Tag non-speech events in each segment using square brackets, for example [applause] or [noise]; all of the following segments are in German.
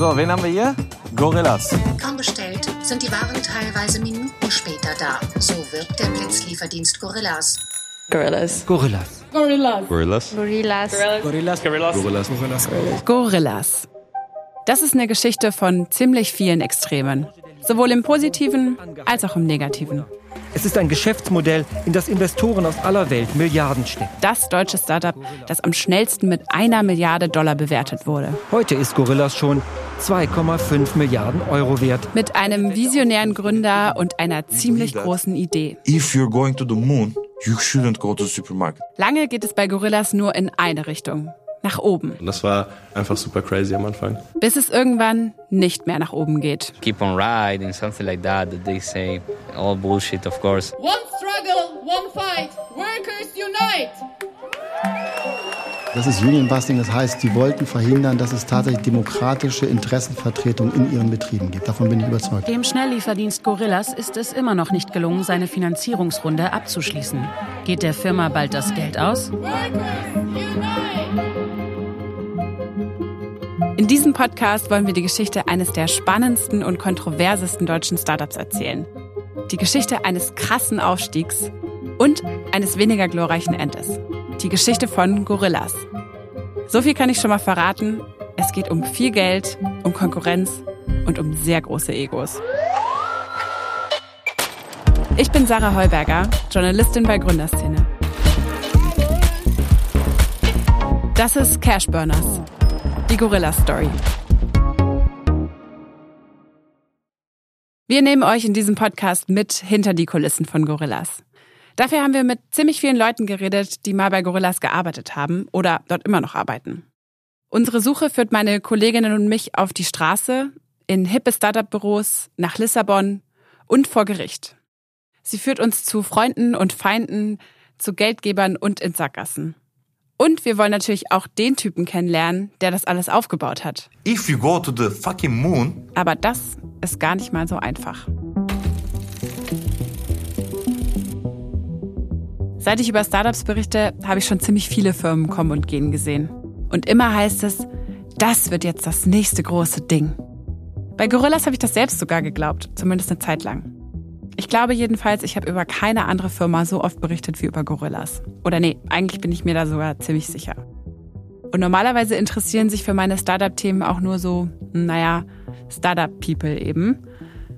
So, wen haben wir hier? Gorillas. Kaum bestellt, sind die Waren teilweise Minuten später da. So wirbt der Blitzlieferdienst Gorillas. Gorillas. Gorillas. Gorillas. Gorillas. Gorillas. Gorillas. Gorillas. Gorillas. Gorillas. Das ist eine Geschichte von ziemlich vielen Extremen. Sowohl im Positiven als auch im Negativen. Es ist ein Geschäftsmodell, in das Investoren aus aller Welt Milliarden stecken. Das deutsche Startup, das am schnellsten mit einer Milliarde Dollar bewertet wurde. Heute ist Gorillas schon 2,5 Milliarden Euro wert. Mit einem visionären Gründer und einer ziemlich großen Idee. If you're going to the moon, you shouldn't go to the supermarket. Lange geht es bei Gorillas nur in eine Richtung. Nach oben. Und das war einfach super crazy am Anfang. Bis es irgendwann nicht mehr nach oben geht. keep on riding, something like that, that they say. All bullshit, of course. One struggle, one fight. Workers unite. Das ist Union Busting, das heißt, die wollten verhindern, dass es tatsächlich demokratische Interessenvertretung in ihren Betrieben gibt. Davon bin ich überzeugt. Dem Schnelllieferdienst Gorillas ist es immer noch nicht gelungen, seine Finanzierungsrunde abzuschließen. Geht der Firma bald das Geld aus? In diesem Podcast wollen wir die Geschichte eines der spannendsten und kontroversesten deutschen Startups erzählen. Die Geschichte eines krassen Aufstiegs und eines weniger glorreichen Endes. Die Geschichte von Gorillas. So viel kann ich schon mal verraten. Es geht um viel Geld, um Konkurrenz und um sehr große Egos. Ich bin Sarah Heuberger, Journalistin bei Gründerszene. Das ist Cashburners, die Gorilla-Story. Wir nehmen euch in diesem Podcast mit hinter die Kulissen von Gorillas. Dafür haben wir mit ziemlich vielen Leuten geredet, die mal bei Gorillas gearbeitet haben oder dort immer noch arbeiten. Unsere Suche führt meine Kolleginnen und mich auf die Straße, in hippe Startup-Büros, nach Lissabon und vor Gericht. Sie führt uns zu Freunden und Feinden, zu Geldgebern und in Sackgassen. Und wir wollen natürlich auch den Typen kennenlernen, der das alles aufgebaut hat. If you go to the fucking moon, Aber das ist gar nicht mal so einfach. Seit ich über Startups berichte, habe ich schon ziemlich viele Firmen kommen und gehen gesehen. Und immer heißt es, das wird jetzt das nächste große Ding. Bei Gorillas habe ich das selbst sogar geglaubt, zumindest eine Zeit lang. Ich glaube jedenfalls, ich habe über keine andere Firma so oft berichtet wie über Gorillas. Oder nee, eigentlich bin ich mir da sogar ziemlich sicher. Und normalerweise interessieren sich für meine Startup-Themen auch nur so, naja, Startup-People eben.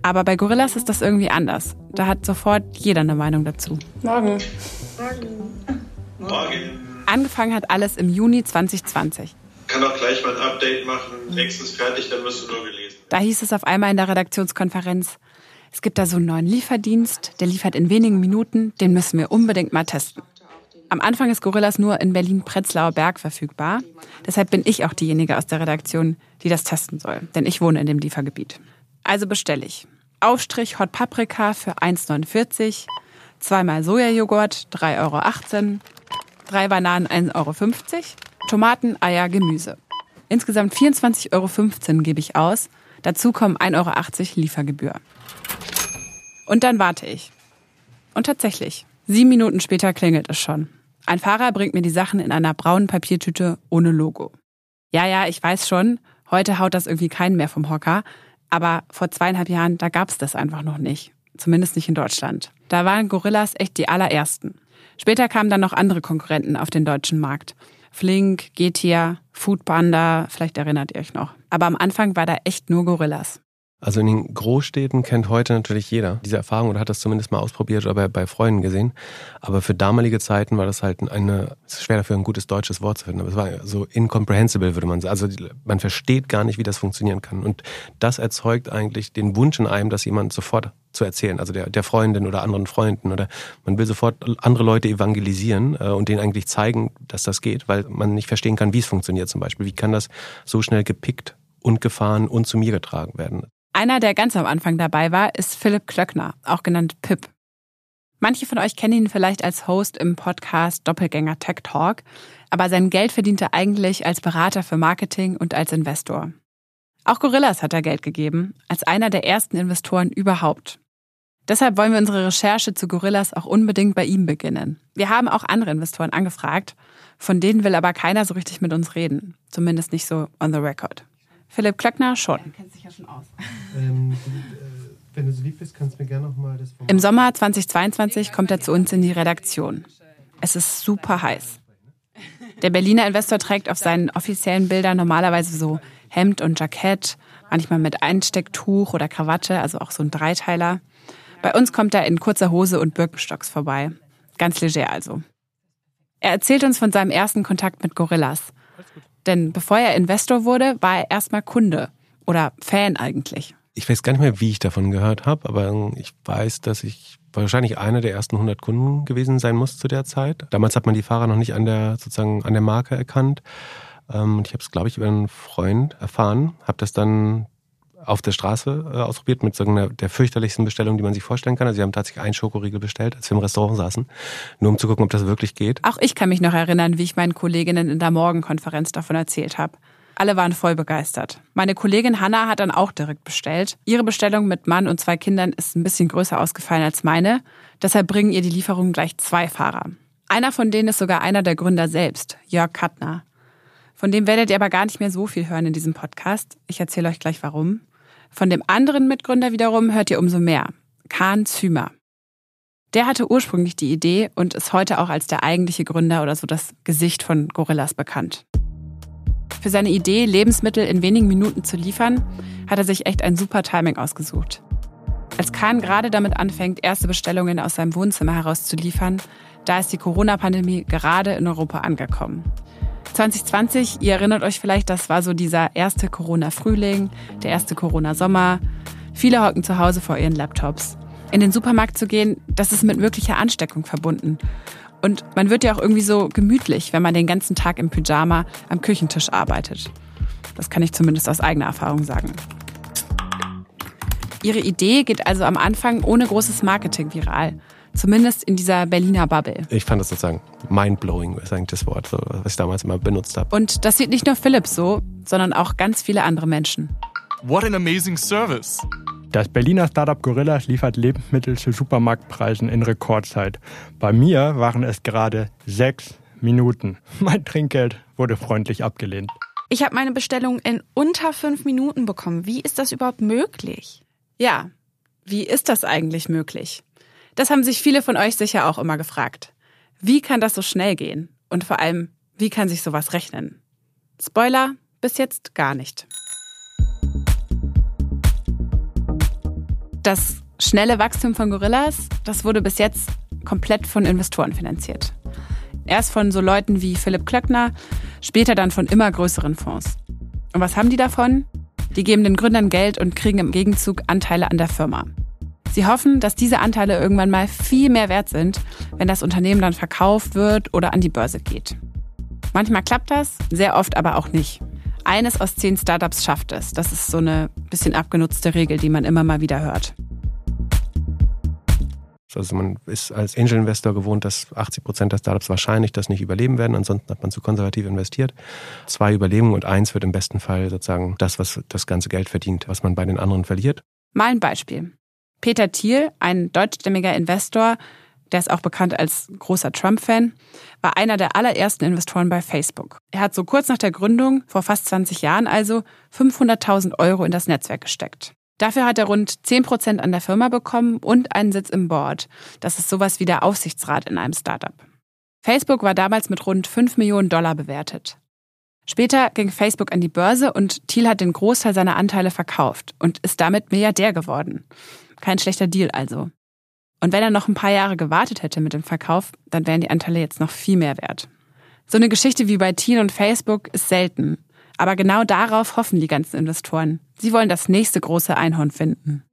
Aber bei Gorillas ist das irgendwie anders. Da hat sofort jeder eine Meinung dazu. Morgen. Morgen. Angefangen hat alles im Juni 2020. Kann auch gleich mal ein Update machen. Text ist fertig, dann wirst du nur gelesen. Da hieß es auf einmal in der Redaktionskonferenz, es gibt da so einen neuen Lieferdienst, der liefert in wenigen Minuten, den müssen wir unbedingt mal testen. Am Anfang ist Gorillas nur in Berlin-Prenzlauer Berg verfügbar. Deshalb bin ich auch diejenige aus der Redaktion, die das testen soll. Denn ich wohne in dem Liefergebiet. Also bestelle ich. Aufstrich Hot Paprika für 1,49, zweimal Sojajoghurt 3,18 Euro, drei Bananen 1,50 Euro, Tomaten, Eier, Gemüse. Insgesamt 24,15 Euro gebe ich aus. Dazu kommen 1,80 Euro Liefergebühr. Und dann warte ich. Und tatsächlich, sieben Minuten später klingelt es schon. Ein Fahrer bringt mir die Sachen in einer braunen Papiertüte ohne Logo. Ja, ja, ich weiß schon, heute haut das irgendwie keinen mehr vom Hocker. Aber vor zweieinhalb Jahren, da gab's das einfach noch nicht. Zumindest nicht in Deutschland. Da waren Gorillas echt die allerersten. Später kamen dann noch andere Konkurrenten auf den deutschen Markt. Flink, Getia, Foodpanda, vielleicht erinnert ihr euch noch. Aber am Anfang war da echt nur Gorillas. Also in den Großstädten kennt heute natürlich jeder diese Erfahrung oder hat das zumindest mal ausprobiert oder bei, bei Freunden gesehen. Aber für damalige Zeiten war das halt eine, es ist schwer dafür ein gutes deutsches Wort zu finden, aber es war so incomprehensible, würde man sagen. Also man versteht gar nicht, wie das funktionieren kann. Und das erzeugt eigentlich den Wunsch in einem, das jemand sofort zu erzählen, also der, der Freundin oder anderen Freunden oder man will sofort andere Leute evangelisieren äh, und denen eigentlich zeigen, dass das geht, weil man nicht verstehen kann, wie es funktioniert zum Beispiel. Wie kann das so schnell gepickt und gefahren und zu mir getragen werden? Einer, der ganz am Anfang dabei war, ist Philipp Klöckner, auch genannt Pip. Manche von euch kennen ihn vielleicht als Host im Podcast Doppelgänger Tech Talk, aber sein Geld verdient er eigentlich als Berater für Marketing und als Investor. Auch Gorillas hat er Geld gegeben, als einer der ersten Investoren überhaupt. Deshalb wollen wir unsere Recherche zu Gorillas auch unbedingt bei ihm beginnen. Wir haben auch andere Investoren angefragt, von denen will aber keiner so richtig mit uns reden. Zumindest nicht so on the record. Philipp Klöckner schon. [laughs] Ähm, wenn du so lieb bist, kannst du mir gerne nochmal das. Im Sommer 2022 kommt er zu uns in die Redaktion. Es ist super heiß. Der Berliner Investor trägt auf seinen offiziellen Bildern normalerweise so Hemd und Jackett, manchmal mit Einstecktuch oder Krawatte, also auch so ein Dreiteiler. Bei uns kommt er in kurzer Hose und Birkenstocks vorbei. Ganz leger also. Er erzählt uns von seinem ersten Kontakt mit Gorillas. Denn bevor er Investor wurde, war er erstmal Kunde oder Fan eigentlich. Ich weiß gar nicht mehr, wie ich davon gehört habe, aber ich weiß, dass ich wahrscheinlich einer der ersten 100 Kunden gewesen sein muss zu der Zeit. Damals hat man die Fahrer noch nicht an der sozusagen an der Marke erkannt. Ähm, und ich habe es, glaube ich, über einen Freund erfahren, habe das dann auf der Straße äh, ausprobiert mit so einer der fürchterlichsten Bestellung, die man sich vorstellen kann. Also sie haben tatsächlich einen Schokoriegel bestellt, als wir im Restaurant saßen, nur um zu gucken, ob das wirklich geht. Auch ich kann mich noch erinnern, wie ich meinen Kolleginnen in der Morgenkonferenz davon erzählt habe. Alle waren voll begeistert. Meine Kollegin Hanna hat dann auch direkt bestellt. Ihre Bestellung mit Mann und zwei Kindern ist ein bisschen größer ausgefallen als meine. Deshalb bringen ihr die Lieferung gleich zwei Fahrer. Einer von denen ist sogar einer der Gründer selbst, Jörg Kattner. Von dem werdet ihr aber gar nicht mehr so viel hören in diesem Podcast. Ich erzähle euch gleich warum. Von dem anderen Mitgründer wiederum hört ihr umso mehr. Kahn Zümer. Der hatte ursprünglich die Idee und ist heute auch als der eigentliche Gründer oder so das Gesicht von Gorillas bekannt. Für seine Idee, Lebensmittel in wenigen Minuten zu liefern, hat er sich echt ein super Timing ausgesucht. Als Kahn gerade damit anfängt, erste Bestellungen aus seinem Wohnzimmer heraus zu liefern, da ist die Corona-Pandemie gerade in Europa angekommen. 2020, ihr erinnert euch vielleicht, das war so dieser erste Corona-Frühling, der erste Corona-Sommer. Viele hocken zu Hause vor ihren Laptops. In den Supermarkt zu gehen, das ist mit möglicher Ansteckung verbunden. Und man wird ja auch irgendwie so gemütlich, wenn man den ganzen Tag im Pyjama am Küchentisch arbeitet. Das kann ich zumindest aus eigener Erfahrung sagen. Ihre Idee geht also am Anfang ohne großes Marketing viral. Zumindest in dieser Berliner Bubble. Ich fand das sozusagen mindblowing, ist eigentlich das Wort, was ich damals immer benutzt habe. Und das sieht nicht nur Philipp so, sondern auch ganz viele andere Menschen. What an amazing service! Das Berliner Startup Gorillas liefert Lebensmittel zu Supermarktpreisen in Rekordzeit. Bei mir waren es gerade sechs Minuten. [laughs] Mein Trinkgeld wurde freundlich abgelehnt. Ich habe meine Bestellung in unter fünf Minuten bekommen. Wie ist das überhaupt möglich? Ja, wie ist das eigentlich möglich? Das haben sich viele von euch sicher auch immer gefragt. Wie kann das so schnell gehen? Und vor allem, wie kann sich sowas rechnen? Spoiler, bis jetzt gar nicht. Das schnelle Wachstum von Gorillas, das wurde bis jetzt komplett von Investoren finanziert. Erst von so Leuten wie Philipp Klöckner, später dann von immer größeren Fonds. Und was haben die davon? Die geben den Gründern Geld und kriegen im Gegenzug Anteile an der Firma. Sie hoffen, dass diese Anteile irgendwann mal viel mehr wert sind, wenn das Unternehmen dann verkauft wird oder an die Börse geht. Manchmal klappt das, sehr oft aber auch nicht. Eines aus zehn Startups schafft es. Das ist so eine bisschen abgenutzte Regel, die man immer mal wieder hört. Also man ist als Angel Investor gewohnt, dass 80 Prozent der Startups wahrscheinlich das nicht überleben werden. Ansonsten hat man zu konservativ investiert. Zwei überleben und eins wird im besten Fall sozusagen das, was das ganze Geld verdient, was man bei den anderen verliert. Mal ein Beispiel. Peter Thiel, ein deutschstämmiger Investor, der ist auch bekannt als großer Trump-Fan, war einer der allerersten Investoren bei Facebook. Er hat so kurz nach der Gründung, vor fast 20 Jahren also, 500.000 Euro in das Netzwerk gesteckt. Dafür hat er rund 10 Prozent an der Firma bekommen und einen Sitz im Board. Das ist sowas wie der Aufsichtsrat in einem Startup. Facebook war damals mit rund 5 Millionen Dollar bewertet. Später ging Facebook an die Börse und Thiel hat den Großteil seiner Anteile verkauft und ist damit Milliardär geworden. Kein schlechter Deal also. Und wenn er noch ein paar Jahre gewartet hätte mit dem Verkauf, dann wären die Anteile jetzt noch viel mehr wert. So eine Geschichte wie bei Thiel und Facebook ist selten. Aber genau darauf hoffen die ganzen Investoren. Sie wollen das nächste große Einhorn finden.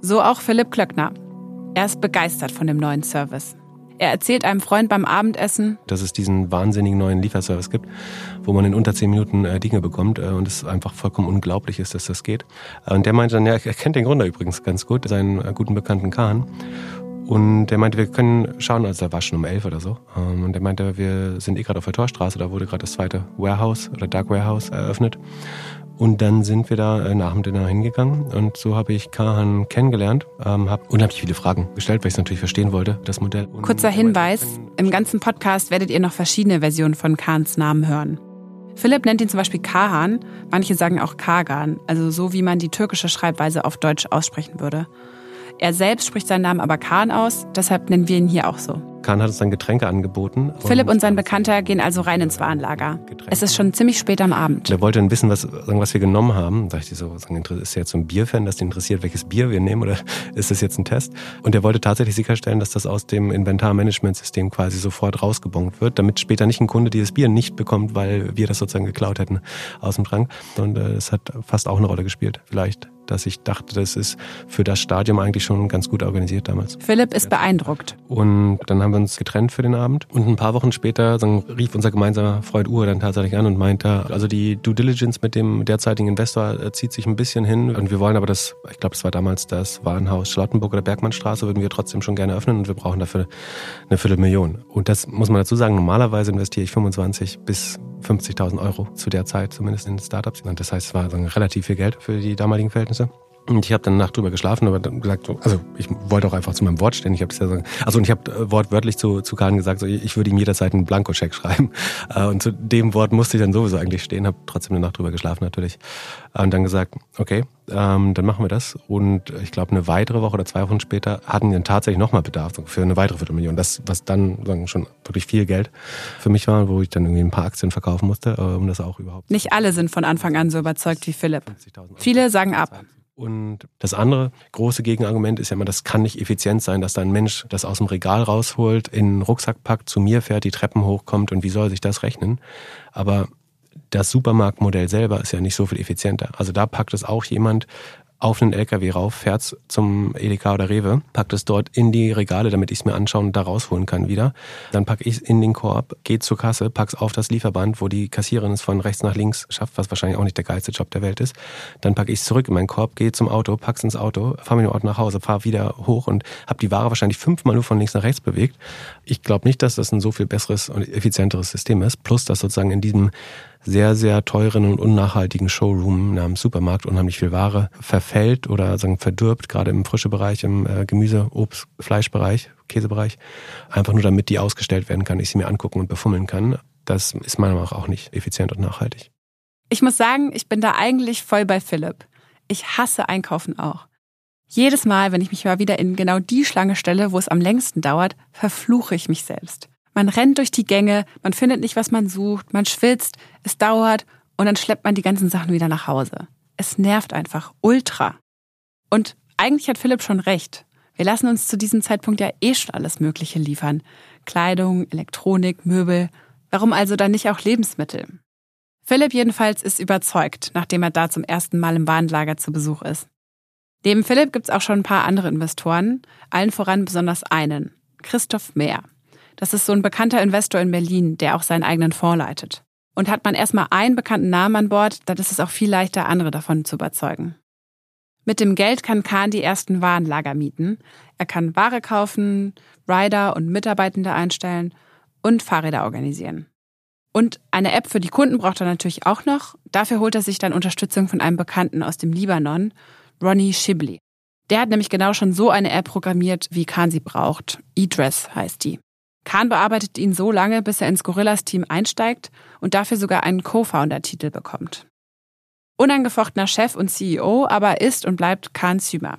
So auch Philipp Klöckner. Er ist begeistert von dem neuen Service. Er erzählt einem Freund beim Abendessen, dass es diesen wahnsinnigen neuen Lieferservice gibt, wo man in unter zehn Minuten äh, Dinge bekommt äh, und es einfach vollkommen unglaublich ist, dass das geht. Äh, und der meinte dann, ja, er kennt den Gründer übrigens ganz gut, seinen äh, guten Bekannten Kahn. Und der meinte, wir können schauen, also er war schon um elf oder so. Ähm, und der meinte, wir sind eh gerade auf der Torstraße, da wurde gerade das zweite Warehouse oder Dark Warehouse eröffnet. Und dann sind wir da äh, nach dem Dinner hingegangen und so habe ich Kahan kennengelernt, ähm, habe unheimlich viele Fragen gestellt, weil ich es natürlich verstehen wollte, das Modell. Und Kurzer Hinweis, im ganzen Podcast werdet ihr noch verschiedene Versionen von Kahns Namen hören. Philipp nennt ihn zum Beispiel Kahan, manche sagen auch Kagan, also so wie man die türkische Schreibweise auf Deutsch aussprechen würde. Er selbst spricht seinen Namen aber Khan aus, deshalb nennen wir ihn hier auch so. Khan hat uns dann Getränke angeboten. Philipp und sein Bekannter gehen also rein ins Warenlager. Es ist schon ziemlich spät am Abend. Der wollte dann wissen, was, was wir genommen haben. Da dachte ich so, ist er jetzt so ein Bierfan, dass den interessiert, welches Bier wir nehmen oder [laughs] ist das jetzt ein Test? Und er wollte tatsächlich sicherstellen, dass das aus dem Inventarmanagementsystem quasi sofort rausgebongt wird, damit später nicht ein Kunde dieses Bier nicht bekommt, weil wir das sozusagen geklaut hätten aus dem Schrank. Und es äh, hat fast auch eine Rolle gespielt, vielleicht dass ich dachte, das ist für das Stadium eigentlich schon ganz gut organisiert damals. Philipp ist beeindruckt. Und dann haben wir uns getrennt für den Abend. Und ein paar Wochen später dann rief unser gemeinsamer Freund Uwe dann tatsächlich an und meinte, also die Due Diligence mit dem derzeitigen Investor zieht sich ein bisschen hin. Und wir wollen aber das, ich glaube, es war damals das Warenhaus Charlottenburg oder Bergmannstraße, würden wir trotzdem schon gerne öffnen und wir brauchen dafür eine Viertelmillion. Und das muss man dazu sagen, normalerweise investiere ich 25 bis 50.000 Euro zu der Zeit, zumindest in Startups. Und das heißt, es war relativ viel Geld für die damaligen Verhältnisse. Und ich habe dann Nacht drüber geschlafen, aber dann gesagt, so, also ich wollte auch einfach zu meinem Wort stehen. Ich habe ja so, also und ich habe äh, wortwörtlich zu zu Kahn gesagt, so, ich würde ihm jederzeit einen Blankoscheck [laughs] schreiben. Äh, und zu dem Wort musste ich dann sowieso eigentlich stehen, habe trotzdem eine Nacht drüber geschlafen natürlich. Und dann gesagt, okay, ähm, dann machen wir das. Und ich glaube, eine weitere Woche oder zwei Wochen später hatten wir dann tatsächlich nochmal Bedarf für eine weitere Viertelmillion. Das, was dann sagen, schon wirklich viel Geld für mich war, wo ich dann irgendwie ein paar Aktien verkaufen musste, äh, um das auch überhaupt. Nicht alle sind von Anfang an so überzeugt wie Philipp. Viele sagen ab. Und das andere große Gegenargument ist ja immer, das kann nicht effizient sein, dass da ein Mensch das aus dem Regal rausholt, in einen Rucksack packt, zu mir fährt, die Treppen hochkommt und wie soll sich das rechnen? Aber das Supermarktmodell selber ist ja nicht so viel effizienter. Also da packt es auch jemand auf einen LKW rauf, fährt zum Edeka oder Rewe, packt es dort in die Regale, damit ich es mir anschauen und da rausholen kann wieder. Dann packe ich in den Korb, geht zur Kasse, pack's auf das Lieferband, wo die Kassiererin es von rechts nach links schafft, was wahrscheinlich auch nicht der geilste Job der Welt ist. Dann packe ich es zurück in meinen Korb, gehe zum Auto, pack's ins Auto, fahre mit dem Auto nach Hause, fahre wieder hoch und habe die Ware wahrscheinlich fünfmal nur von links nach rechts bewegt. Ich glaube nicht, dass das ein so viel besseres und effizienteres System ist. Plus, dass sozusagen in diesem sehr, sehr teuren und unnachhaltigen Showroom namens Supermarkt unheimlich viel Ware verfällt oder sagen verdirbt, gerade im frische Bereich, im äh, Gemüse, Obst, Fleischbereich, Käsebereich. Einfach nur damit die ausgestellt werden kann, ich sie mir angucken und befummeln kann. Das ist meiner Meinung nach auch nicht effizient und nachhaltig. Ich muss sagen, ich bin da eigentlich voll bei Philipp. Ich hasse Einkaufen auch. Jedes Mal, wenn ich mich mal wieder in genau die Schlange stelle, wo es am längsten dauert, verfluche ich mich selbst. Man rennt durch die Gänge, man findet nicht, was man sucht, man schwitzt, es dauert und dann schleppt man die ganzen Sachen wieder nach Hause. Es nervt einfach ultra. Und eigentlich hat Philipp schon recht. Wir lassen uns zu diesem Zeitpunkt ja eh schon alles Mögliche liefern. Kleidung, Elektronik, Möbel. Warum also dann nicht auch Lebensmittel? Philipp jedenfalls ist überzeugt, nachdem er da zum ersten Mal im Warenlager zu Besuch ist. Neben Philipp gibt's auch schon ein paar andere Investoren, allen voran besonders einen, Christoph Mehr. Das ist so ein bekannter Investor in Berlin, der auch seinen eigenen Fonds leitet. Und hat man erstmal einen bekannten Namen an Bord, dann ist es auch viel leichter, andere davon zu überzeugen. Mit dem Geld kann Kahn die ersten Warenlager mieten. Er kann Ware kaufen, Rider und Mitarbeitende einstellen und Fahrräder organisieren. Und eine App für die Kunden braucht er natürlich auch noch. Dafür holt er sich dann Unterstützung von einem Bekannten aus dem Libanon, Ronnie Shibli. Der hat nämlich genau schon so eine App programmiert, wie Kahn sie braucht. eDress heißt die. Kahn bearbeitet ihn so lange, bis er ins Gorillas-Team einsteigt und dafür sogar einen Co-Founder-Titel bekommt. Unangefochtener Chef und CEO aber ist und bleibt Kahn Zümer.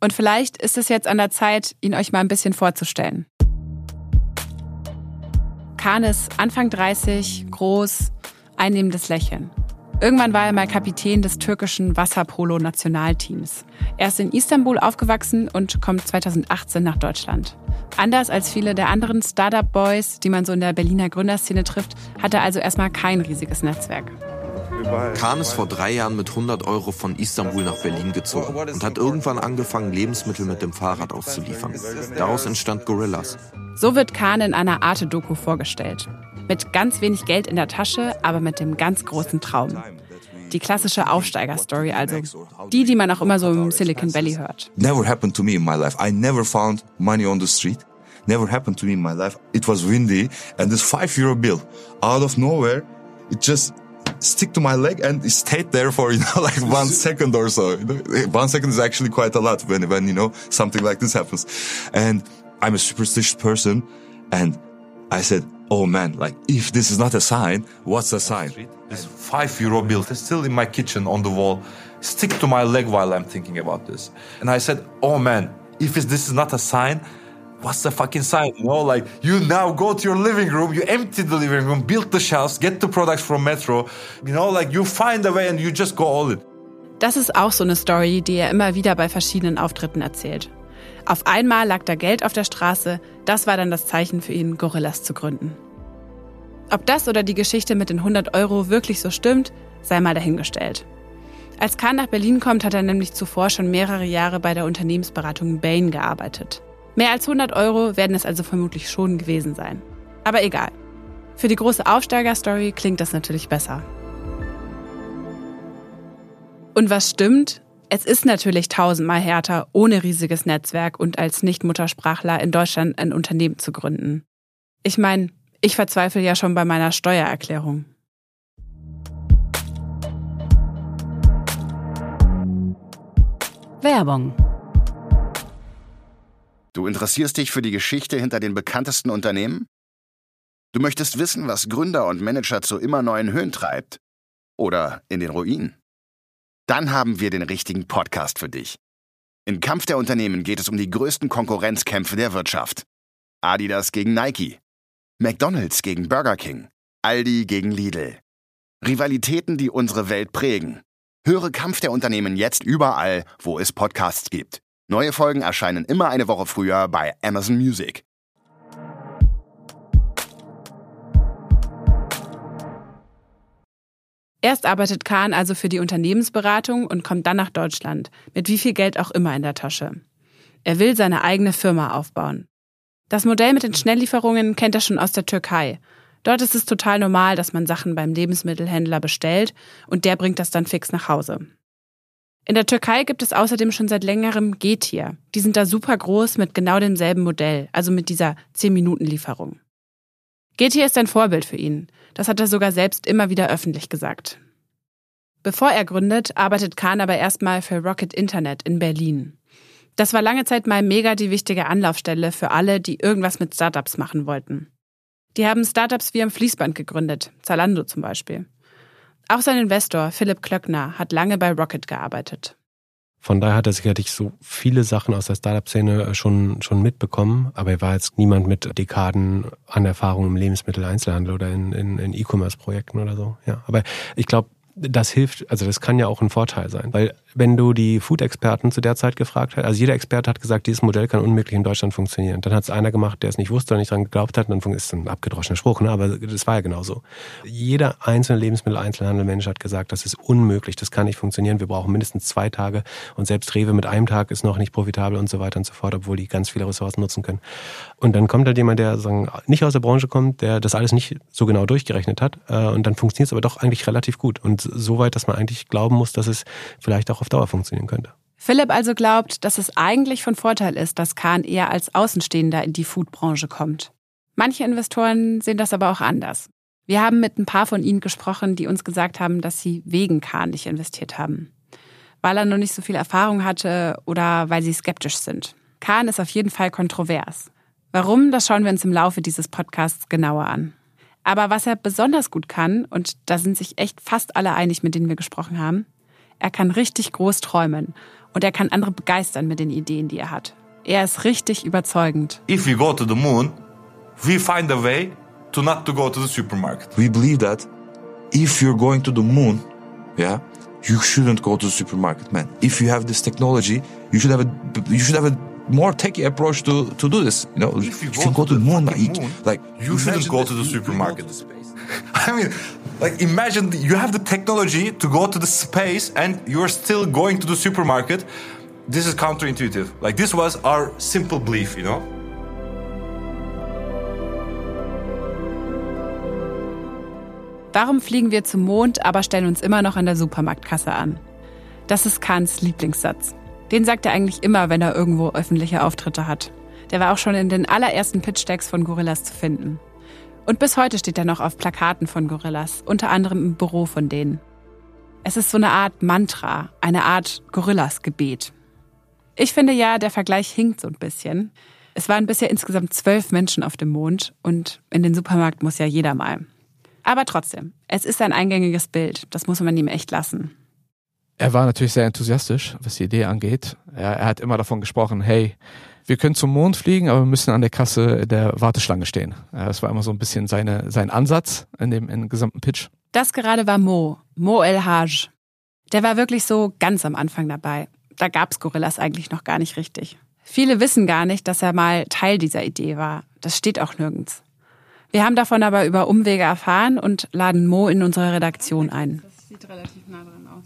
Und vielleicht ist es jetzt an der Zeit, ihn euch mal ein bisschen vorzustellen. Kahn ist Anfang 30, groß, einnehmendes Lächeln. Irgendwann war er mal Kapitän des türkischen Wasserpolo-Nationalteams. Er ist in Istanbul aufgewachsen und kommt 2018 nach Deutschland. Anders als viele der anderen Startup-Boys, die man so in der Berliner Gründerszene trifft, hat er also erstmal kein riesiges Netzwerk. Kahn ist vor drei Jahren mit 100 Euro von Istanbul nach Berlin gezogen und hat irgendwann angefangen, Lebensmittel mit dem Fahrrad auszuliefern. Daraus entstand Gorillas. So wird Kahn in einer Arte-Doku vorgestellt. Mit ganz wenig Geld in der Tasche, aber mit dem ganz großen Traum. Die klassische Aufsteiger-Story, also die, die man auch immer so im Silicon Valley hört. Never happened to me in my life. I never found money on the street. Never happened to me in my life. It was windy and this five euro bill out of nowhere, it just stick to my leg and it stayed there for, you know, [laughs] like one [laughs] second or so. One second is actually quite a lot when, when, you know, something like this happens. And I'm a superstitious person and I said, oh man, like if this is not a sign, what's a sign? This five euro bill is still in my kitchen on the wall. Stick to my leg while I'm thinking about this. And I said, oh man, if this is not a sign, what's the fucking sign? You know, like you now go to your living room, you empty the living room, build the shelves, get the products from Metro. You know, like you find a way and you just go all in. Das ist auch so eine Story, die er immer wieder bei verschiedenen Auftritten erzählt. Auf einmal lag da Geld auf der Straße, das war dann das Zeichen für ihn, Gorillas zu gründen. Ob das oder die Geschichte mit den 100 Euro wirklich so stimmt, sei mal dahingestellt. Als Kahn nach Berlin kommt, hat er nämlich zuvor schon mehrere Jahre bei der Unternehmensberatung Bain gearbeitet. Mehr als 100 Euro werden es also vermutlich schon gewesen sein. Aber egal. Für die große Aufsteiger-Story klingt das natürlich besser. Und was stimmt? Es ist natürlich tausendmal härter, ohne riesiges Netzwerk und als Nicht-Muttersprachler in Deutschland ein Unternehmen zu gründen. Ich meine, ich verzweifle ja schon bei meiner Steuererklärung. Werbung. Du interessierst dich für die Geschichte hinter den bekanntesten Unternehmen? Du möchtest wissen, was Gründer und Manager zu immer neuen Höhen treibt? Oder in den Ruinen? Dann haben wir den richtigen Podcast für dich. In Kampf der Unternehmen geht es um die größten Konkurrenzkämpfe der Wirtschaft. Adidas gegen Nike, McDonald's gegen Burger King, Aldi gegen Lidl. Rivalitäten, die unsere Welt prägen. Höre Kampf der Unternehmen jetzt überall, wo es Podcasts gibt. Neue Folgen erscheinen immer eine Woche früher bei Amazon Music. Erst arbeitet Kahn also für die Unternehmensberatung und kommt dann nach Deutschland, mit wie viel Geld auch immer in der Tasche. Er will seine eigene Firma aufbauen. Das Modell mit den Schnelllieferungen kennt er schon aus der Türkei. Dort ist es total normal, dass man Sachen beim Lebensmittelhändler bestellt und der bringt das dann fix nach Hause. In der Türkei gibt es außerdem schon seit längerem Getir. Die sind da super groß mit genau demselben Modell, also mit dieser 10-Minuten-Lieferung. Getir ist ein Vorbild für ihn. Das hat er sogar selbst immer wieder öffentlich gesagt. Bevor er gründet, arbeitet Kahn aber erstmal für Rocket Internet in Berlin. Das war lange Zeit mal mega die wichtige Anlaufstelle für alle, die irgendwas mit Startups machen wollten. Die haben Startups wie am Fließband gegründet, Zalando zum Beispiel. Auch sein Investor Philipp Klöckner hat lange bei Rocket gearbeitet. Von daher hat er sicherlich so viele Sachen aus der Startup-Szene schon, schon mitbekommen, aber er war jetzt niemand mit Dekaden an Erfahrung im Lebensmitteleinzelhandel oder in, in, in E-Commerce-Projekten oder so. Ja, aber ich glaube, das hilft, also das kann ja auch ein Vorteil sein, weil wenn du die Food-Experten zu der Zeit gefragt hast, also jeder Experte hat gesagt, dieses Modell kann unmöglich in Deutschland funktionieren. Dann hat es einer gemacht, der es nicht wusste oder nicht dran geglaubt hat, und dann ist es ein abgedroschener Spruch, ne? aber das war ja genauso. Jeder einzelne Lebensmittel-Einzelhandel-Mensch hat gesagt, das ist unmöglich, das kann nicht funktionieren, wir brauchen mindestens zwei Tage und selbst Rewe mit einem Tag ist noch nicht profitabel und so weiter und so fort, obwohl die ganz viele Ressourcen nutzen können. Und dann kommt halt jemand, der sagen, nicht aus der Branche kommt, der das alles nicht so genau durchgerechnet hat äh, und dann funktioniert es aber doch eigentlich relativ gut und so weit, dass man eigentlich glauben muss, dass es vielleicht auch auf Dauer funktionieren könnte. Philipp also glaubt, dass es eigentlich von Vorteil ist, dass Kahn eher als Außenstehender in die Foodbranche kommt. Manche Investoren sehen das aber auch anders. Wir haben mit ein paar von ihnen gesprochen, die uns gesagt haben, dass sie wegen Kahn nicht investiert haben. Weil er noch nicht so viel Erfahrung hatte oder weil sie skeptisch sind. Kahn ist auf jeden Fall kontrovers. Warum, das schauen wir uns im Laufe dieses Podcasts genauer an. Aber was er besonders gut kann, und da sind sich echt fast alle einig, mit denen wir gesprochen haben, er kann richtig groß träumen und er kann andere begeistern mit den Ideen, die er hat. Er ist richtig überzeugend. If we go to the moon, we find a way to not to go to the supermarket. We believe that if you're going to the moon, yeah, you shouldn't go to the supermarket, man. If you have this technology, you should have a you should have a more techy approach to to do this. You know, if you, go, you go to, the moon, moon, like you shouldn't go to the supermarket. [laughs] I mean, like imagine you have the technology to go to the space and you're still going to the supermarket. This is counterintuitive. Like this was our simple belief, you know. Warum fliegen wir zum Mond, aber stellen uns immer noch an der Supermarktkasse an? Das ist Kahns Lieblingssatz. Den sagt er eigentlich immer, wenn er irgendwo öffentliche Auftritte hat. Der war auch schon in den allerersten Pitch-Decks von Gorillas zu finden. Und bis heute steht er noch auf Plakaten von Gorillas, unter anderem im Büro von denen. Es ist so eine Art Mantra, eine Art Gorillas-Gebet. Ich finde ja, der Vergleich hinkt so ein bisschen. Es waren bisher insgesamt zwölf Menschen auf dem Mond und in den Supermarkt muss ja jeder mal. Aber trotzdem, es ist ein eingängiges Bild. Das muss man ihm echt lassen. Er war natürlich sehr enthusiastisch, was die Idee angeht. Er, er hat immer davon gesprochen, hey, wir können zum Mond fliegen, aber wir müssen an der Kasse der Warteschlange stehen. Das war immer so ein bisschen seine, sein Ansatz in dem, in dem gesamten Pitch. Das gerade war Mo, Mo El Haj. Der war wirklich so ganz am Anfang dabei. Da gab's Gorillas eigentlich noch gar nicht richtig. Viele wissen gar nicht, dass er mal Teil dieser Idee war. Das steht auch nirgends. Wir haben davon aber über Umwege erfahren und laden Mo in unsere Redaktion ein. Das sieht relativ nah dran aus.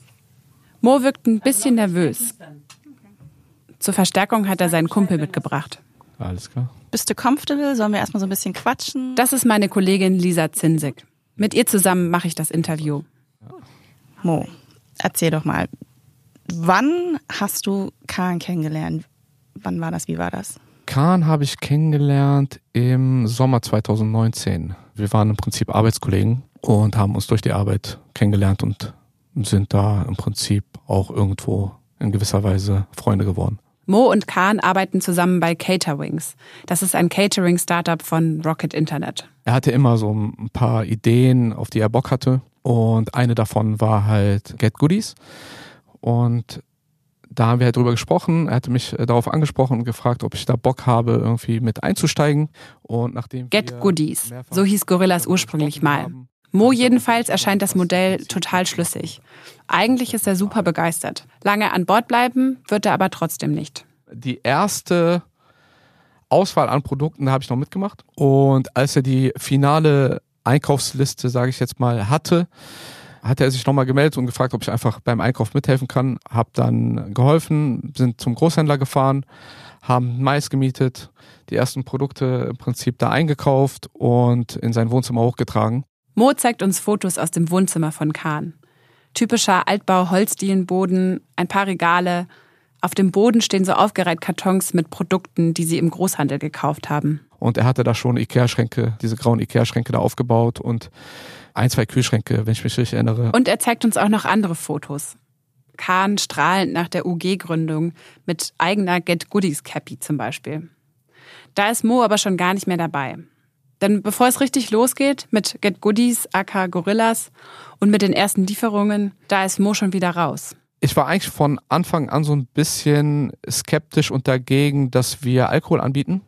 Mo wirkt ein bisschen nervös. Zur Verstärkung hat er seinen Kumpel mitgebracht. Alles klar. Bist du comfortable? Sollen wir erstmal so ein bisschen quatschen? Das ist meine Kollegin Lisa Zinsig. Mit ihr zusammen mache ich das Interview. Mo, erzähl doch mal. Wann hast du Kahn kennengelernt? Wann war das? Wie war das? Kahn habe ich kennengelernt im Sommer 2019. Wir waren im Prinzip Arbeitskollegen und haben uns durch die Arbeit kennengelernt und sind da im Prinzip auch irgendwo in gewisser Weise Freunde geworden. Mo und Kahn arbeiten zusammen bei Caterwings. Das ist ein Catering-Startup von Rocket Internet. Er hatte immer so ein paar Ideen, auf die er Bock hatte. Und eine davon war halt Get Goodies. Und da haben wir halt drüber gesprochen. Er hatte mich darauf angesprochen und gefragt, ob ich da Bock habe, irgendwie mit einzusteigen. Und nachdem Get Goodies, so hieß Gorillas ursprünglich mal. Mo jedenfalls erscheint das Modell total schlüssig. Eigentlich ist er super begeistert. Lange an Bord bleiben wird er aber trotzdem nicht. Die erste Auswahl an Produkten habe ich noch mitgemacht. Und als er die finale Einkaufsliste, sage ich jetzt mal, hatte, hat er sich nochmal gemeldet und gefragt, ob ich einfach beim Einkauf mithelfen kann. Hab dann geholfen, sind zum Großhändler gefahren, haben Mais gemietet, die ersten Produkte im Prinzip da eingekauft und in sein Wohnzimmer hochgetragen. Mo zeigt uns Fotos aus dem Wohnzimmer von Kahn. Typischer Altbau-Holzdielenboden, ein paar Regale. Auf dem Boden stehen so aufgereiht Kartons mit Produkten, die sie im Großhandel gekauft haben. Und er hatte da schon Ikea-Schränke, diese grauen Ikea-Schränke da aufgebaut und ein, zwei Kühlschränke, wenn ich mich richtig erinnere. Und er zeigt uns auch noch andere Fotos. Kahn strahlend nach der UG-Gründung mit eigener Get Goodies Cappy zum Beispiel. Da ist Mo aber schon gar nicht mehr dabei. Denn bevor es richtig losgeht mit Get Goodies, AK Gorillas und mit den ersten Lieferungen, da ist Mo schon wieder raus. Ich war eigentlich von Anfang an so ein bisschen skeptisch und dagegen, dass wir Alkohol anbieten.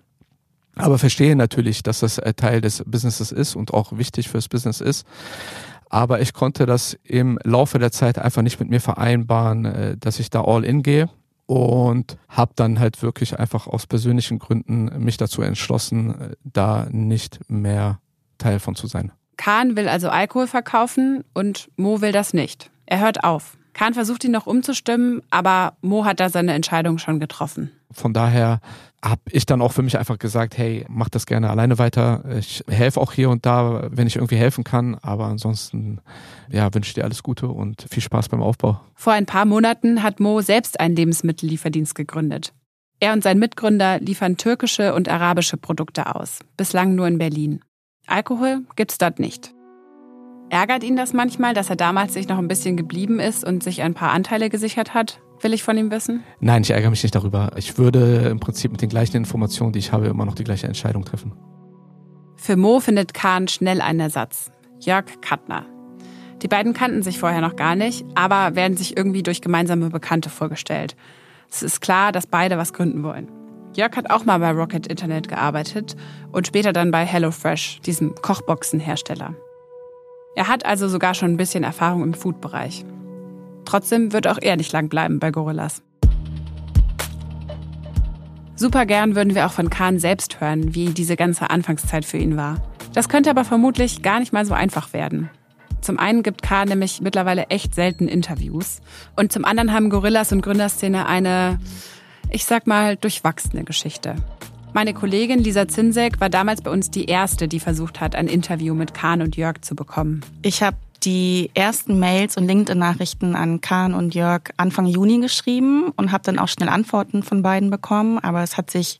Aber verstehe natürlich, dass das Teil des Businesses ist und auch wichtig fürs Business ist. Aber ich konnte das im Laufe der Zeit einfach nicht mit mir vereinbaren, äh, dass ich da all in gehe und habe dann halt wirklich einfach aus persönlichen Gründen mich dazu entschlossen, da nicht mehr Teil von zu sein. Kahn will also Alkohol verkaufen und Mo will das nicht. Er hört auf. Kahn versucht ihn noch umzustimmen, aber Mo hat da seine Entscheidung schon getroffen. Von daher habe ich dann auch für mich einfach gesagt, hey, mach das gerne alleine weiter. Ich helfe auch hier und da, wenn ich irgendwie helfen kann. Aber ansonsten, ja, wünsche ich dir alles Gute und viel Spaß beim Aufbau. Vor ein paar Monaten hat Mo selbst einen Lebensmittellieferdienst gegründet. Er und sein Mitgründer liefern türkische und arabische Produkte aus. Bislang nur in Berlin. Alkohol gibt's dort nicht. Ärgert ihn das manchmal, dass er damals sich noch ein bisschen geblieben ist und sich ein paar Anteile gesichert hat? Will ich von ihm wissen? Nein, ich ärgere mich nicht darüber. Ich würde im Prinzip mit den gleichen Informationen, die ich habe, immer noch die gleiche Entscheidung treffen. Für Mo findet Kahn schnell einen Ersatz. Jörg Kattner. Die beiden kannten sich vorher noch gar nicht, aber werden sich irgendwie durch gemeinsame Bekannte vorgestellt. Es ist klar, dass beide was gründen wollen. Jörg hat auch mal bei Rocket Internet gearbeitet und später dann bei HelloFresh, diesem Kochboxenhersteller. Er hat also sogar schon ein bisschen Erfahrung im Food-Bereich. Trotzdem wird auch er nicht lang bleiben bei Gorillas. Super gern würden wir auch von Kahn selbst hören, wie diese ganze Anfangszeit für ihn war. Das könnte aber vermutlich gar nicht mal so einfach werden. Zum einen gibt Kahn nämlich mittlerweile echt selten Interviews. Und zum anderen haben Gorillas und Gründerszene eine, ich sag mal, durchwachsene Geschichte. Meine Kollegin Lisa Zinsek war damals bei uns die erste, die versucht hat, ein Interview mit Kahn und Jörg zu bekommen. Ich habe die ersten Mails und LinkedIn-Nachrichten an Kahn und Jörg Anfang Juni geschrieben und habe dann auch schnell Antworten von beiden bekommen. Aber es hat sich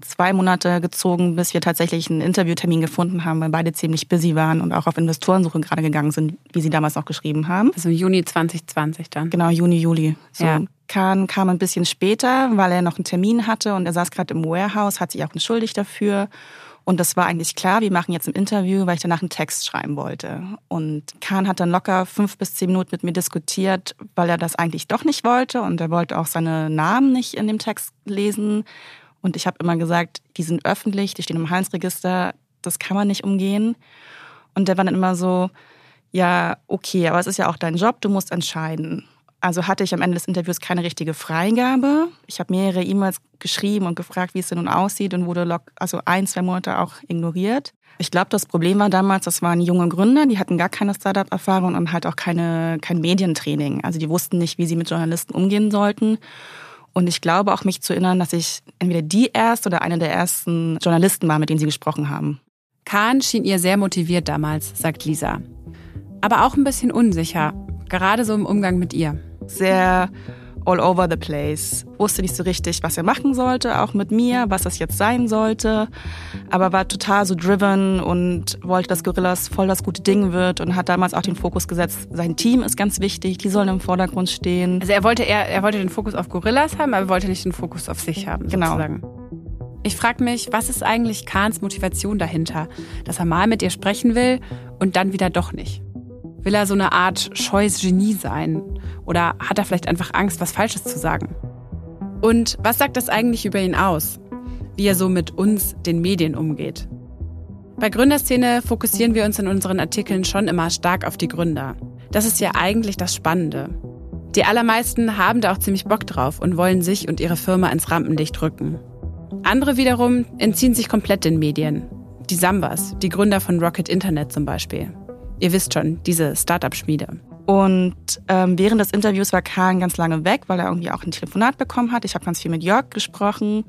zwei Monate gezogen, bis wir tatsächlich einen Interviewtermin gefunden haben, weil beide ziemlich busy waren und auch auf Investorensuche gerade gegangen sind, wie sie damals noch geschrieben haben. Also Juni 2020 dann. Genau, Juni, Juli. So. Ja. Kahn kam ein bisschen später, weil er noch einen Termin hatte und er saß gerade im Warehouse, hat sich auch entschuldigt dafür. Und das war eigentlich klar, wir machen jetzt ein Interview, weil ich danach einen Text schreiben wollte. Und Kahn hat dann locker fünf bis zehn Minuten mit mir diskutiert, weil er das eigentlich doch nicht wollte und er wollte auch seine Namen nicht in dem Text lesen. Und ich habe immer gesagt, die sind öffentlich, die stehen im Handelsregister, das kann man nicht umgehen. Und der war dann immer so, ja, okay, aber es ist ja auch dein Job, du musst entscheiden. Also hatte ich am Ende des Interviews keine richtige Freigabe. Ich habe mehrere E-Mails geschrieben und gefragt, wie es denn nun aussieht und wurde lock, also ein, zwei Monate auch ignoriert. Ich glaube, das Problem war damals, das waren junge Gründer, die hatten gar keine Startup-Erfahrung und halt auch keine, kein Medientraining. Also die wussten nicht, wie sie mit Journalisten umgehen sollten. Und ich glaube auch mich zu erinnern, dass ich entweder die erste oder eine der ersten Journalisten war, mit denen sie gesprochen haben. Kahn schien ihr sehr motiviert damals, sagt Lisa. Aber auch ein bisschen unsicher, gerade so im Umgang mit ihr sehr all over the place. Wusste nicht so richtig, was er machen sollte, auch mit mir, was das jetzt sein sollte. Aber war total so driven und wollte, dass Gorillas voll das gute Ding wird und hat damals auch den Fokus gesetzt, sein Team ist ganz wichtig, die sollen im Vordergrund stehen. Also er wollte eher, er wollte den Fokus auf Gorillas haben, aber er wollte nicht den Fokus auf sich haben, genau. sozusagen. Ich frage mich, was ist eigentlich Kahns Motivation dahinter, dass er mal mit ihr sprechen will und dann wieder doch nicht? Will er so eine Art scheues Genie sein? Oder hat er vielleicht einfach Angst, was Falsches zu sagen? Und was sagt das eigentlich über ihn aus? Wie er so mit uns, den Medien, umgeht? Bei Gründerszene fokussieren wir uns in unseren Artikeln schon immer stark auf die Gründer. Das ist ja eigentlich das Spannende. Die allermeisten haben da auch ziemlich Bock drauf und wollen sich und ihre Firma ins Rampenlicht rücken. Andere wiederum entziehen sich komplett den Medien. Die Sambas, die Gründer von Rocket Internet zum Beispiel. Ihr wisst schon, diese Startup-Schmiede. Und ähm, während des Interviews war Kahn ganz lange weg, weil er irgendwie auch ein Telefonat bekommen hat. Ich habe ganz viel mit Jörg gesprochen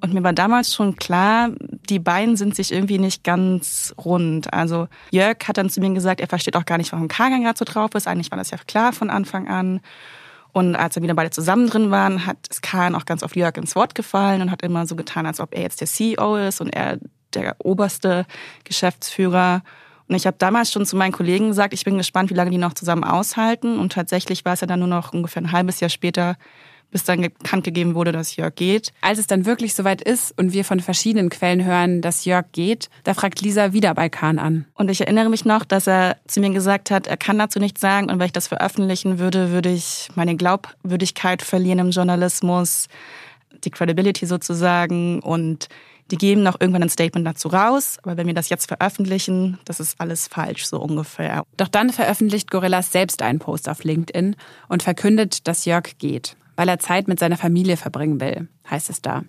und mir war damals schon klar, die beiden sind sich irgendwie nicht ganz rund. Also Jörg hat dann zu mir gesagt, er versteht auch gar nicht, warum Kahn gerade so drauf ist. Eigentlich war das ja klar von Anfang an. Und als wir wieder beide zusammen drin waren, hat Kahn auch ganz oft Jörg ins Wort gefallen und hat immer so getan, als ob er jetzt der CEO ist und er der oberste Geschäftsführer. Und ich habe damals schon zu meinen Kollegen gesagt, ich bin gespannt, wie lange die noch zusammen aushalten. Und tatsächlich war es ja dann nur noch ungefähr ein halbes Jahr später, bis dann bekannt gegeben wurde, dass Jörg geht. Als es dann wirklich soweit ist und wir von verschiedenen Quellen hören, dass Jörg geht, da fragt Lisa wieder bei Kahn an. Und ich erinnere mich noch, dass er zu mir gesagt hat, er kann dazu nichts sagen und wenn ich das veröffentlichen würde, würde ich meine Glaubwürdigkeit verlieren im Journalismus, die Credibility sozusagen und die geben noch irgendwann ein Statement dazu raus, aber wenn wir das jetzt veröffentlichen, das ist alles falsch, so ungefähr. Doch dann veröffentlicht Gorillas selbst einen Post auf LinkedIn und verkündet, dass Jörg geht, weil er Zeit mit seiner Familie verbringen will, heißt es da.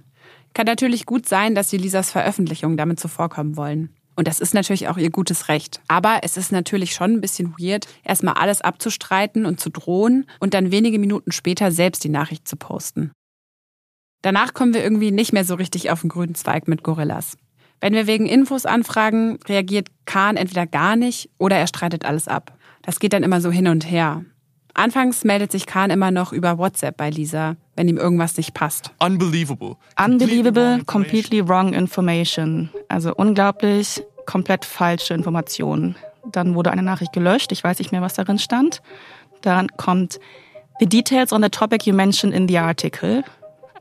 Kann natürlich gut sein, dass sie Lisas Veröffentlichung damit zuvorkommen wollen. Und das ist natürlich auch ihr gutes Recht. Aber es ist natürlich schon ein bisschen weird, erstmal alles abzustreiten und zu drohen und dann wenige Minuten später selbst die Nachricht zu posten. Danach kommen wir irgendwie nicht mehr so richtig auf den grünen Zweig mit Gorillas. Wenn wir wegen Infos anfragen, reagiert Kahn entweder gar nicht oder er streitet alles ab. Das geht dann immer so hin und her. Anfangs meldet sich Kahn immer noch über WhatsApp bei Lisa, wenn ihm irgendwas nicht passt. Unbelievable. Unbelievable, completely wrong information. Also unglaublich, komplett falsche Informationen. Dann wurde eine Nachricht gelöscht, ich weiß nicht mehr, was darin stand. Daran kommt The details on the topic you mentioned in the article.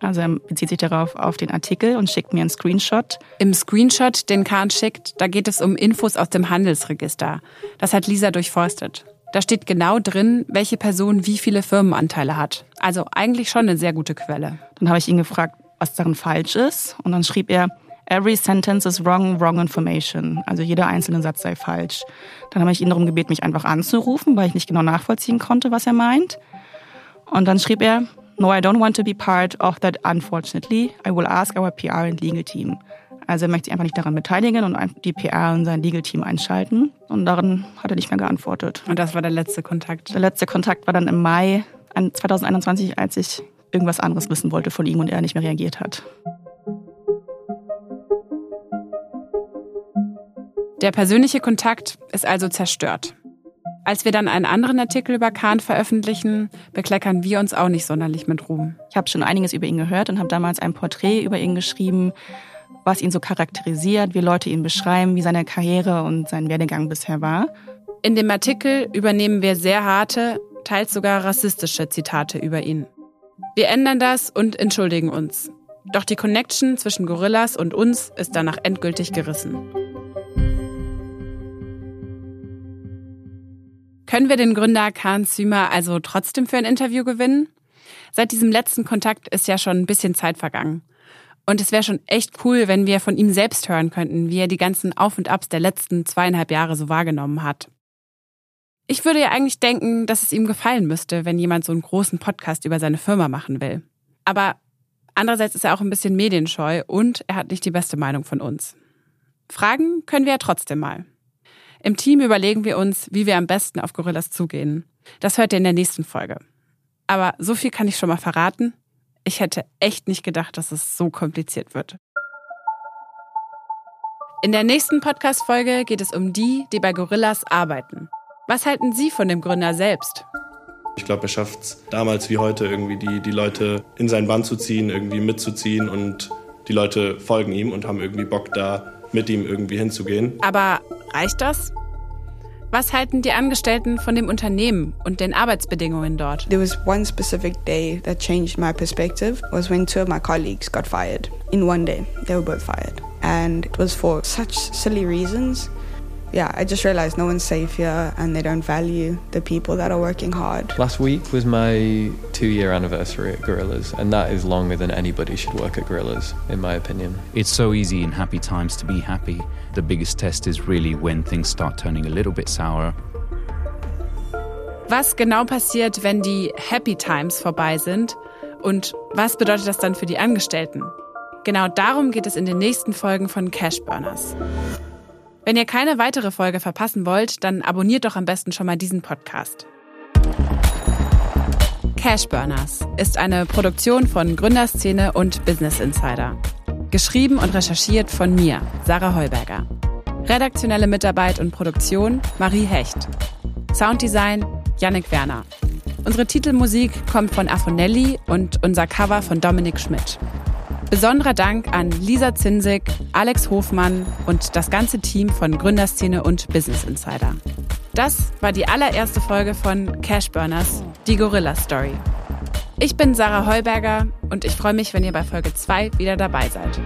Also er bezieht sich darauf auf den Artikel und schickt mir einen Screenshot. Im Screenshot, den Kahn schickt, da geht es um Infos aus dem Handelsregister. Das hat Lisa durchforstet. Da steht genau drin, welche Person wie viele Firmenanteile hat. Also eigentlich schon eine sehr gute Quelle. Dann habe ich ihn gefragt, was darin falsch ist. Und dann schrieb er, Every sentence is wrong, wrong information. Also jeder einzelne Satz sei falsch. Dann habe ich ihn darum gebeten, mich einfach anzurufen, weil ich nicht genau nachvollziehen konnte, was er meint. Und dann schrieb er, No, I don't want to be part of that, unfortunately. I will ask our PR and legal team. Also er möchte sich einfach nicht daran beteiligen und die PR und sein Legal Team einschalten. Und daran hat er nicht mehr geantwortet. Und das war der letzte Kontakt? Der letzte Kontakt war dann im Mai 2021, als ich irgendwas anderes wissen wollte von ihm und er nicht mehr reagiert hat. Der persönliche Kontakt ist also zerstört. Als wir dann einen anderen Artikel über Kahn veröffentlichen, bekleckern wir uns auch nicht sonderlich mit Ruhm. Ich habe schon einiges über ihn gehört und habe damals ein Porträt über ihn geschrieben, was ihn so charakterisiert, wie Leute ihn beschreiben, wie seine Karriere und sein Werdegang bisher war. In dem Artikel übernehmen wir sehr harte, teils sogar rassistische Zitate über ihn. Wir ändern das und entschuldigen uns. Doch die Connection zwischen Gorillas und uns ist danach endgültig gerissen. Können wir den Gründer Kahn Zümer also trotzdem für ein Interview gewinnen? Seit diesem letzten Kontakt ist ja schon ein bisschen Zeit vergangen. Und es wäre schon echt cool, wenn wir von ihm selbst hören könnten, wie er die ganzen Auf und Abs der letzten zweieinhalb Jahre so wahrgenommen hat. Ich würde ja eigentlich denken, dass es ihm gefallen müsste, wenn jemand so einen großen Podcast über seine Firma machen will. Aber andererseits ist er auch ein bisschen medienscheu und er hat nicht die beste Meinung von uns. Fragen können wir ja trotzdem mal. Im Team überlegen wir uns, wie wir am besten auf Gorillas zugehen. Das hört ihr in der nächsten Folge. Aber so viel kann ich schon mal verraten. Ich hätte echt nicht gedacht, dass es so kompliziert wird. In der nächsten Podcast-Folge geht es um die, die bei Gorillas arbeiten. Was halten Sie von dem Gründer selbst? Ich glaube, er schafft es damals wie heute irgendwie, die, die Leute in sein Band zu ziehen, irgendwie mitzuziehen und die Leute folgen ihm und haben irgendwie Bock da mit ihm irgendwie hinzugehen. Aber reicht das? Was halten die Angestellten von dem Unternehmen und den Arbeitsbedingungen dort? There was one specific day that changed my perspective was when two of my colleagues got fired. In one day, they were both fired. And it was for such silly reasons. Yeah, I just realized no one's safe here and they don't value the people that are working hard. Last week was my two year anniversary at Gorillas, and that is longer than anybody should work at Gorillas, in my opinion. It's so easy in happy times to be happy. The biggest test is really when things start turning a little bit sour. Was genau passiert, wenn die Happy Times vorbei sind? Und was bedeutet das dann für die Angestellten? Genau darum geht es in den nächsten Folgen von Cash Burners. Wenn ihr keine weitere Folge verpassen wollt, dann abonniert doch am besten schon mal diesen Podcast. Cashburners ist eine Produktion von Gründerszene und Business Insider. Geschrieben und recherchiert von mir, Sarah Heuberger. Redaktionelle Mitarbeit und Produktion Marie Hecht. Sounddesign Yannick Werner. Unsere Titelmusik kommt von Afonelli und unser Cover von Dominik Schmidt. Besonderer Dank an Lisa Zinsig, Alex Hofmann und das ganze Team von Gründerszene und Business Insider. Das war die allererste Folge von Cashburners, die Gorilla Story. Ich bin Sarah Heuberger und ich freue mich, wenn ihr bei Folge 2 wieder dabei seid.